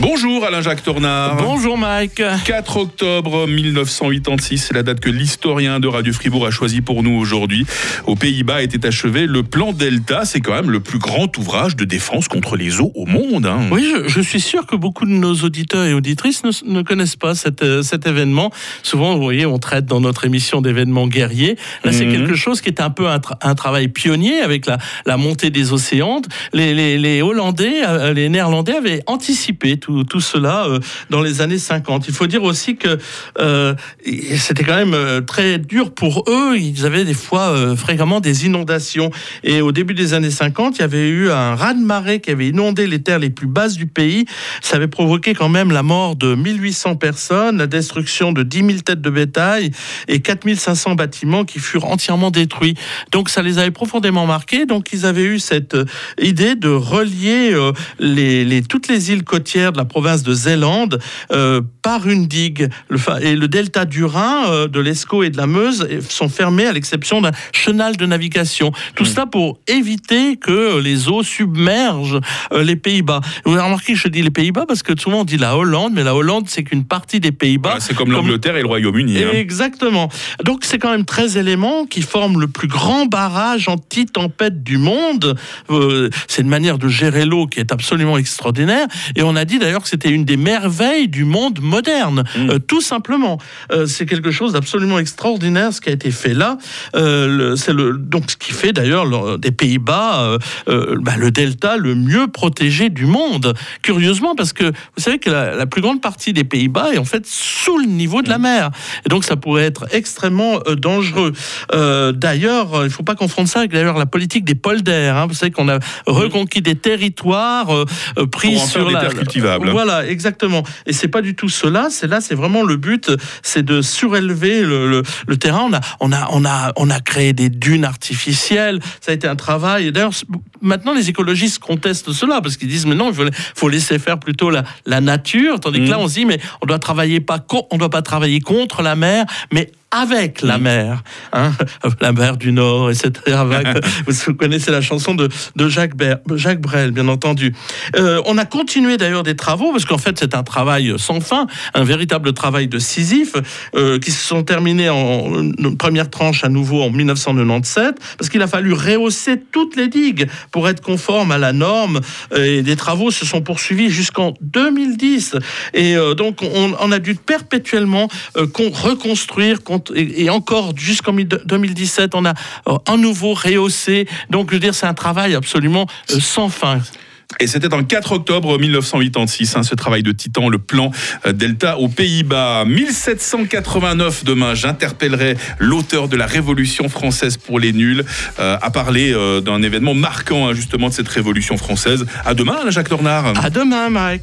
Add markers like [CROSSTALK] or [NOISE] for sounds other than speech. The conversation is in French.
Bonjour Alain-Jacques Tornard. Bonjour Mike. 4 octobre 1986, c'est la date que l'historien de Radio Fribourg a choisi pour nous aujourd'hui. Aux Pays-Bas était achevé le plan Delta. C'est quand même le plus grand ouvrage de défense contre les eaux au monde. hein. Oui, je, je suis sûr que beaucoup de nos auditeurs et auditrices ne, ne connaissent pas cet, euh, cet événement. Souvent, vous voyez, on traite dans notre émission d'événements guerriers. Là, c'est Mhm. quelque chose qui est un peu un, tra- un travail pionnier avec la, la montée des océans. Les, les, les Hollandais, euh, les Néerlandais avaient anticipé tout, tout cela euh, dans les années 50. Il faut dire aussi que euh, c'était quand même euh, très dur pour eux. Ils avaient des fois fréquemment des inondations. Et au début des années 50, il y avait eu un raz-de-marée qui avait inondé les terres les plus basses du pays. Ça avait provoqué quand même la mort de 1800 personnes, la destruction de 10 000 têtes de bétail et 4500 bâtiments qui furent entièrement détruits. Donc ça les avait profondément marqués. Donc ils avaient eu cette idée de relier les- toutes les îles côtières de la province de Zélande euh, par une digue. Le et le delta du Rhin, euh, de l'Escaut et de la Meuse eh, sont fermés à l'exception d'un chenal de navigation. Tout cela pour éviter que les eaux submergent euh, les Pays-Bas. Vous avez remarqué que je dis les Pays-Bas parce que souvent on dit la Hollande, mais la Hollande c'est qu'une partie des Pays-Bas. C'est comme l'Angleterre et le Royaume-Uni. hein. Exactement. Donc c'est quand même 13 éléments qui forment le plus grand barrage anti-tempête du monde. Euh, c'est une manière de gérer l'eau qui est absolument extraordinaire. Et on a dit d'ailleurs que c'était une des merveilles du monde moderne. Mm. Euh, tout simplement. Euh, c'est quelque chose d'absolument extraordinaire ce qui a été fait là. Euh, c'est le, donc ce qui fait d'ailleurs le- des Pays-Bas bah, le delta le mieux protégé du monde. Curieusement parce que vous savez que la, la plus grande partie des Pays-Bas est en fait sous le niveau de la mer. Et donc ça pourrait être extrêmement dangereux. D'ailleurs, il ne faut pas confondre ça avec d'ailleurs la politique des polders. hein. Vous savez qu'on a reconquis des territoires pris sur la cultivables. Voilà, exactement. Et c'est pas du tout cela. C'est là, c'est vraiment le but, c'est de surélever le, le- le terrain. On a, on a, on a, on a créé des dunes artificielles. Ça a été un travail. Et d'ailleurs, maintenant les écologistes contestent cela parce qu'ils disent mais non, il faut, faut laisser faire plutôt la, la nature. Tandis que là, Mhm. on se dit mais on doit travailler pas, on doit pas travailler contre la mer, mais avec la mer, hein, [LAUGHS] la mer du Nord, etc. [LAUGHS] Vous connaissez la chanson de, de Jacques, Ber- Jacques Brel, bien entendu. Euh, on a continué d'ailleurs des travaux, parce qu'en fait c'est un travail sans fin, un véritable travail de Sisyphe, euh, qui se sont terminés en une première tranche à nouveau en 1997, parce qu'il a fallu rehausser toutes les digues pour être conforme à la norme, euh, et des travaux se sont poursuivis jusqu'en 2010. Et euh, donc on, on a dû perpétuellement con- reconstruire, con- et, et encore jusqu'en mi- 2017, on a euh, un nouveau rehaussé. Donc je veux dire, c'est un travail absolument euh, sans fin. Et c'était en 4 octobre 1986, hein, ce travail de titan, le plan euh, Delta aux Pays-Bas. 1789, demain, j'interpellerai l'auteur de la Révolution française pour les nuls euh, à parler euh, d'un événement marquant hein, justement de cette Révolution française. À demain, Jacques Tornard. À demain, Mike.